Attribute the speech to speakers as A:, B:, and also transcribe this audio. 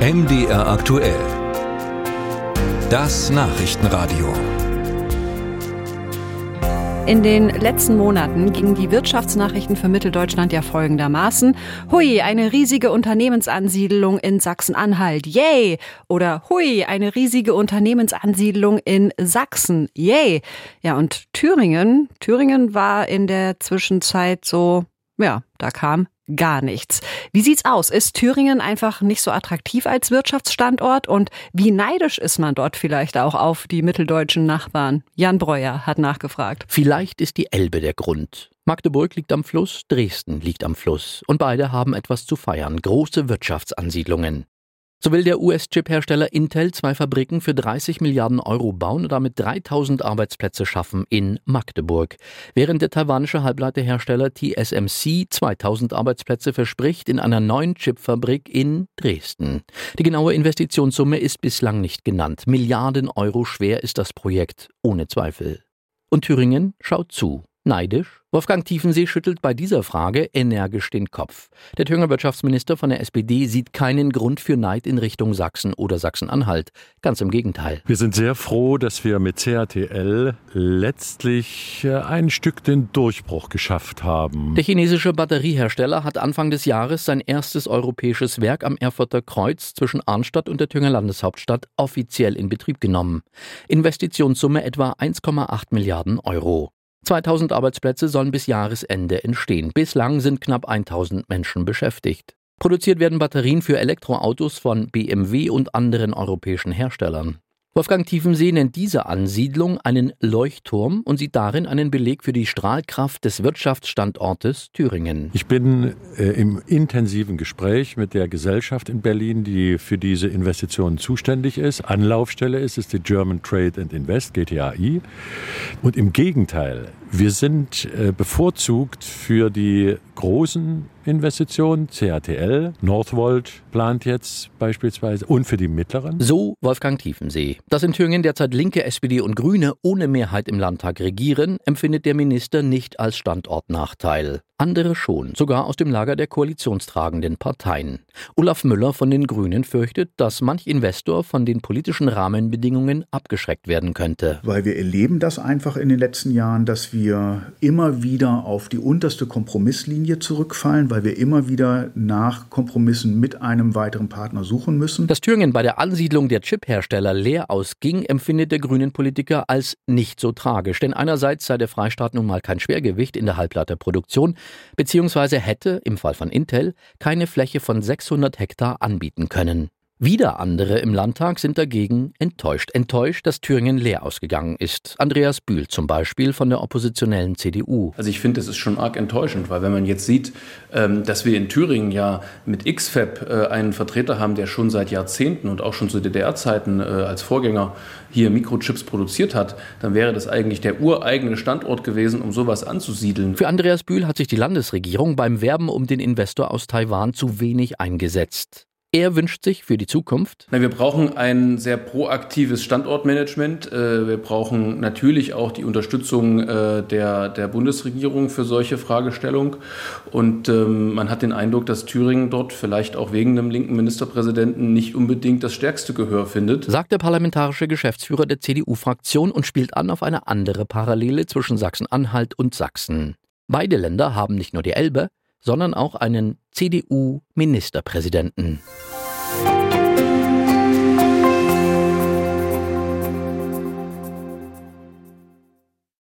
A: MDR aktuell. Das Nachrichtenradio.
B: In den letzten Monaten gingen die Wirtschaftsnachrichten für Mitteldeutschland ja folgendermaßen. Hui, eine riesige Unternehmensansiedlung in Sachsen-Anhalt. Yay! Oder hui, eine riesige Unternehmensansiedlung in Sachsen. Yay! Ja, und Thüringen, Thüringen war in der Zwischenzeit so, ja, da kam gar nichts. Wie sieht's aus? Ist Thüringen einfach nicht so attraktiv als Wirtschaftsstandort? Und wie neidisch ist man dort vielleicht auch auf die mitteldeutschen Nachbarn? Jan Breuer hat nachgefragt.
C: Vielleicht ist die Elbe der Grund. Magdeburg liegt am Fluss, Dresden liegt am Fluss. Und beide haben etwas zu feiern. Große Wirtschaftsansiedlungen. So will der US-Chip-Hersteller Intel zwei Fabriken für 30 Milliarden Euro bauen und damit 3000 Arbeitsplätze schaffen in Magdeburg. Während der taiwanische Halbleiterhersteller TSMC 2000 Arbeitsplätze verspricht in einer neuen Chipfabrik in Dresden. Die genaue Investitionssumme ist bislang nicht genannt. Milliarden Euro schwer ist das Projekt, ohne Zweifel. Und Thüringen schaut zu. Neidisch? Wolfgang Tiefensee schüttelt bei dieser Frage energisch den Kopf. Der Thüringer Wirtschaftsminister von der SPD sieht keinen Grund für Neid in Richtung Sachsen oder Sachsen-Anhalt. Ganz im Gegenteil.
D: Wir sind sehr froh, dass wir mit CATL letztlich äh, ein Stück den Durchbruch geschafft haben.
C: Der chinesische Batteriehersteller hat Anfang des Jahres sein erstes europäisches Werk am Erfurter Kreuz zwischen Arnstadt und der Thüringer Landeshauptstadt offiziell in Betrieb genommen. Investitionssumme etwa 1,8 Milliarden Euro. 2000 Arbeitsplätze sollen bis Jahresende entstehen. Bislang sind knapp 1000 Menschen beschäftigt. Produziert werden Batterien für Elektroautos von BMW und anderen europäischen Herstellern. Wolfgang Tiefensee nennt diese Ansiedlung einen Leuchtturm und sieht darin einen Beleg für die Strahlkraft des Wirtschaftsstandortes Thüringen.
D: Ich bin äh, im intensiven Gespräch mit der Gesellschaft in Berlin, die für diese Investitionen zuständig ist. Anlaufstelle ist es die German Trade and Invest, GTAI. Und im Gegenteil, wir sind äh, bevorzugt für die großen Investitionen, CATL, Northvolt plant jetzt beispielsweise und für die mittleren.
C: So Wolfgang Tiefensee. Dass in Thüringen derzeit Linke, SPD und Grüne ohne Mehrheit im Landtag regieren, empfindet der Minister nicht als Standortnachteil. Andere schon, sogar aus dem Lager der koalitionstragenden Parteien. Olaf Müller von den Grünen fürchtet, dass manch Investor von den politischen Rahmenbedingungen abgeschreckt werden könnte.
E: Weil wir erleben das einfach in den letzten Jahren, dass wir immer wieder auf die unterste Kompromisslinie zurückfallen, weil wir immer wieder nach Kompromissen mit einem weiteren Partner suchen müssen.
C: Dass Thüringen bei der Ansiedlung der Chiphersteller leer ausging, empfindet der Grünen Politiker als nicht so tragisch. Denn einerseits sei der Freistaat nun mal kein Schwergewicht in der Halbleiterproduktion, beziehungsweise hätte, im Fall von Intel, keine Fläche von 600 Hektar anbieten können. Wieder andere im Landtag sind dagegen enttäuscht. Enttäuscht, dass Thüringen leer ausgegangen ist. Andreas Bühl zum Beispiel von der oppositionellen CDU.
F: Also ich finde, das ist schon arg enttäuschend, weil wenn man jetzt sieht, ähm, dass wir in Thüringen ja mit XFAB äh, einen Vertreter haben, der schon seit Jahrzehnten und auch schon zu DDR-Zeiten äh, als Vorgänger hier Mikrochips produziert hat, dann wäre das eigentlich der ureigene Standort gewesen, um sowas anzusiedeln.
C: Für Andreas Bühl hat sich die Landesregierung beim Werben um den Investor aus Taiwan zu wenig eingesetzt. Er wünscht sich für die Zukunft.
F: wir brauchen ein sehr proaktives Standortmanagement. Äh, wir brauchen natürlich auch die Unterstützung äh, der, der Bundesregierung für solche Fragestellungen. Und ähm, man hat den Eindruck, dass Thüringen dort vielleicht auch wegen dem linken Ministerpräsidenten nicht unbedingt das stärkste Gehör findet.
C: Sagt der parlamentarische Geschäftsführer der CDU-Fraktion und spielt an auf eine andere Parallele zwischen Sachsen-Anhalt und Sachsen. Beide Länder haben nicht nur die Elbe, sondern auch einen CDU-Ministerpräsidenten.